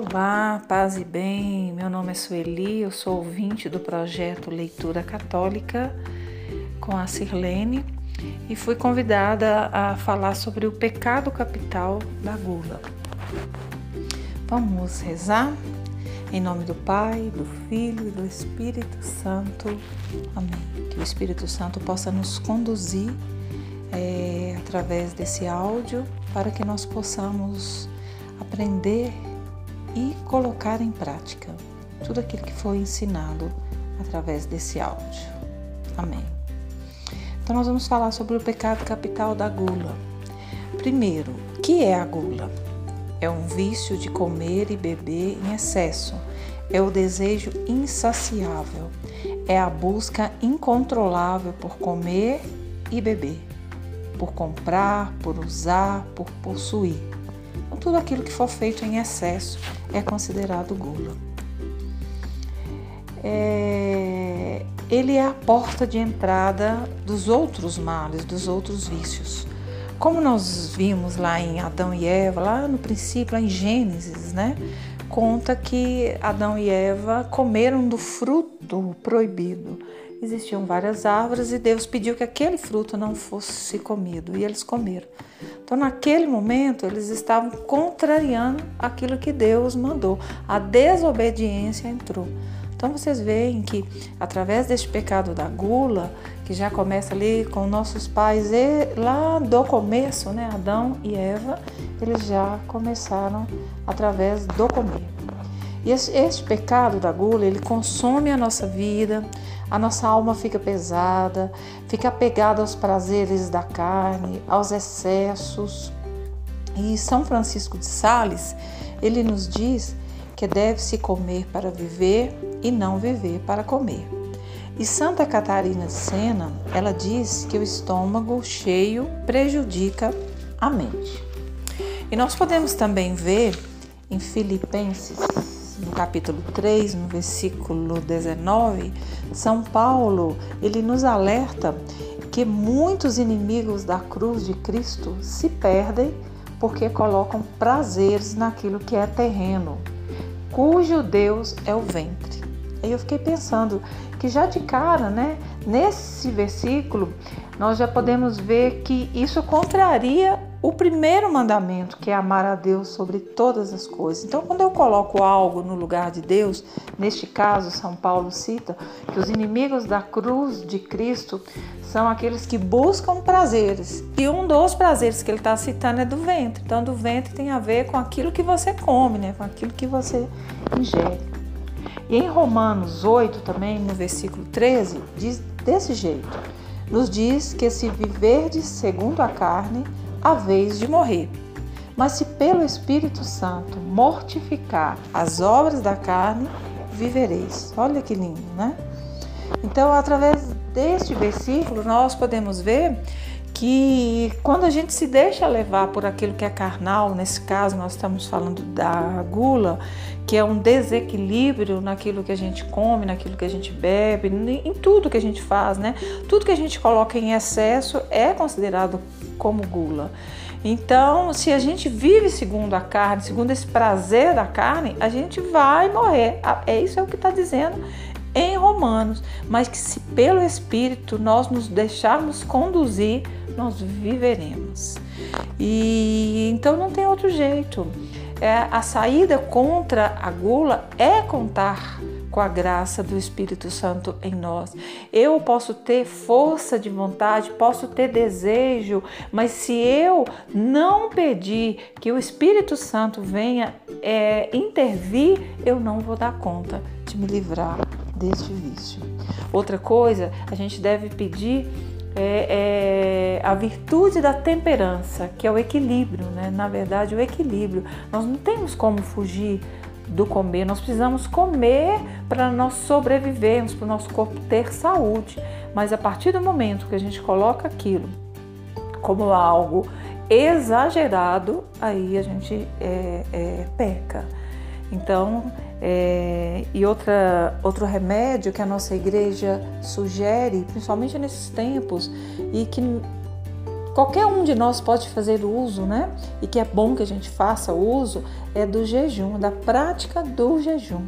Olá, paz e bem. Meu nome é Sueli, eu sou ouvinte do projeto Leitura Católica com a Sirlene e fui convidada a falar sobre o pecado capital da gula. Vamos rezar? Em nome do Pai, do Filho e do Espírito Santo. Amém. Que o Espírito Santo possa nos conduzir é, através desse áudio para que nós possamos aprender e colocar em prática tudo aquilo que foi ensinado através desse áudio. Amém. Então, nós vamos falar sobre o pecado capital da gula. Primeiro, o que é a gula? É um vício de comer e beber em excesso. É o desejo insaciável. É a busca incontrolável por comer e beber, por comprar, por usar, por possuir. Tudo aquilo que for feito em excesso é considerado gula. É, ele é a porta de entrada dos outros males, dos outros vícios. Como nós vimos lá em Adão e Eva, lá no princípio, lá em Gênesis, né? Conta que Adão e Eva comeram do fruto proibido. Existiam várias árvores e Deus pediu que aquele fruto não fosse comido e eles comeram. Então, naquele momento, eles estavam contrariando aquilo que Deus mandou. A desobediência entrou. Então, vocês veem que através deste pecado da gula, que já começa ali com nossos pais, lá do começo, né, Adão e Eva, eles já começaram através do comer. E este pecado da gula, ele consome a nossa vida, a nossa alma fica pesada, fica apegada aos prazeres da carne, aos excessos. E São Francisco de Sales, ele nos diz que deve-se comer para viver e não viver para comer. E Santa Catarina de Sena, ela diz que o estômago cheio prejudica a mente. E nós podemos também ver em Filipenses no capítulo 3, no versículo 19, São Paulo, ele nos alerta que muitos inimigos da cruz de Cristo se perdem porque colocam prazeres naquilo que é terreno, cujo Deus é o ventre. Aí eu fiquei pensando que já de cara, né, nesse versículo, nós já podemos ver que isso contraria o primeiro mandamento, que é amar a Deus sobre todas as coisas. Então, quando eu coloco algo no lugar de Deus, neste caso, São Paulo cita que os inimigos da cruz de Cristo são aqueles que buscam prazeres. E um dos prazeres que ele está citando é do ventre. Então, do ventre tem a ver com aquilo que você come, né? com aquilo que você ingere. E em Romanos 8, também, no versículo 13, diz desse jeito: nos diz que se viverdes segundo a carne, a vez de morrer. Mas se pelo Espírito Santo mortificar as obras da carne, vivereis. Olha que lindo, né? Então, através deste versículo, nós podemos ver que quando a gente se deixa levar por aquilo que é carnal, nesse caso nós estamos falando da gula, que é um desequilíbrio naquilo que a gente come, naquilo que a gente bebe, em tudo que a gente faz, né? Tudo que a gente coloca em excesso é considerado como gula. Então, se a gente vive segundo a carne, segundo esse prazer da carne, a gente vai morrer. É isso é o que está dizendo em Romanos. Mas que se pelo Espírito nós nos deixarmos conduzir, nós viveremos. E então não tem outro jeito. É, a saída contra a gula é contar com a graça do Espírito Santo em nós. Eu posso ter força de vontade, posso ter desejo, mas se eu não pedir que o Espírito Santo venha é, intervir, eu não vou dar conta de me livrar deste vício. Outra coisa, a gente deve pedir é, é, a virtude da temperança, que é o equilíbrio, né? Na verdade, o equilíbrio. Nós não temos como fugir do comer. Nós precisamos comer para nós sobrevivermos, para o nosso corpo ter saúde. Mas a partir do momento que a gente coloca aquilo como algo exagerado, aí a gente é, é, peca. Então, é, e outra, outro remédio que a nossa igreja sugere, principalmente nesses tempos, e que qualquer um de nós pode fazer uso, né? E que é bom que a gente faça uso é do jejum, da prática do jejum.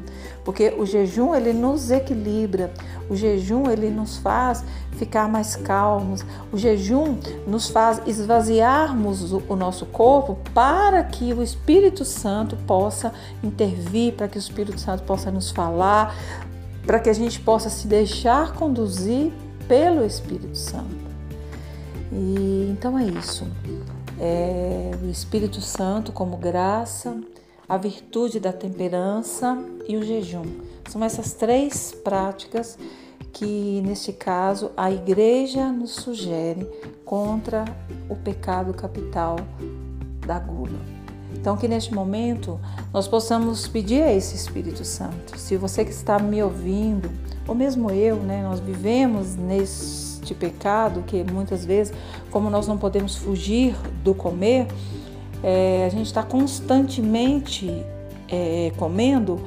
Porque o jejum ele nos equilibra, o jejum ele nos faz ficar mais calmos, o jejum nos faz esvaziarmos o nosso corpo para que o Espírito Santo possa intervir, para que o Espírito Santo possa nos falar, para que a gente possa se deixar conduzir pelo Espírito Santo. E então é isso. É o Espírito Santo como graça, a virtude da temperança e o jejum. São essas três práticas que, neste caso, a igreja nos sugere contra o pecado capital da gula. Então, que neste momento nós possamos pedir a esse Espírito Santo. Se você que está me ouvindo, ou mesmo eu, né, nós vivemos neste pecado que muitas vezes, como nós não podemos fugir do comer, é, a gente está constantemente é, comendo,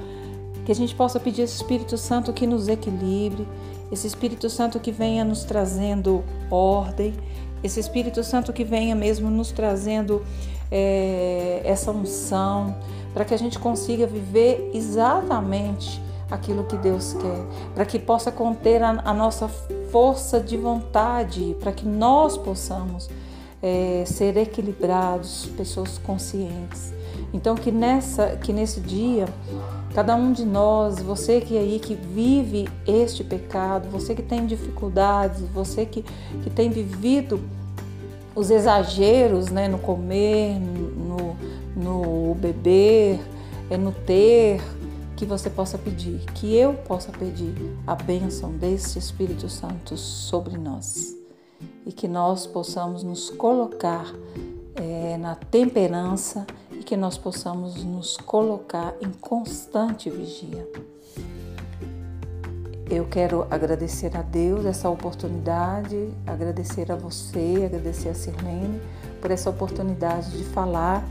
que a gente possa pedir esse Espírito Santo que nos equilibre, esse Espírito Santo que venha nos trazendo ordem, esse Espírito Santo que venha mesmo nos trazendo é, essa unção, para que a gente consiga viver exatamente aquilo que Deus quer, para que possa conter a, a nossa força de vontade, para que nós possamos é, ser equilibrados, pessoas conscientes. Então que nessa, que nesse dia, cada um de nós, você que aí que vive este pecado, você que tem dificuldades, você que, que tem vivido os exageros né, no comer, no, no beber, é no ter, que você possa pedir, que eu possa pedir a bênção deste Espírito Santo sobre nós e que nós possamos nos colocar é, na temperança e que nós possamos nos colocar em constante vigia. Eu quero agradecer a Deus essa oportunidade, agradecer a você, agradecer a Sirlene por essa oportunidade de falar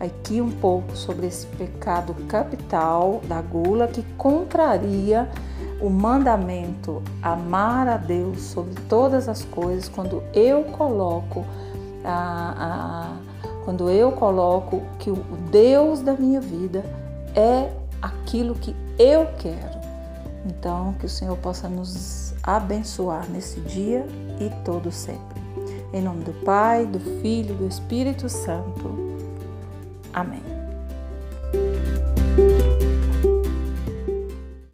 aqui um pouco sobre esse pecado capital da gula que contraria o mandamento amar a Deus sobre todas as coisas quando eu coloco a, a, quando eu coloco que o Deus da minha vida é aquilo que eu quero. Então, que o Senhor possa nos abençoar nesse dia e todo sempre. Em nome do Pai, do Filho do Espírito Santo. Amém.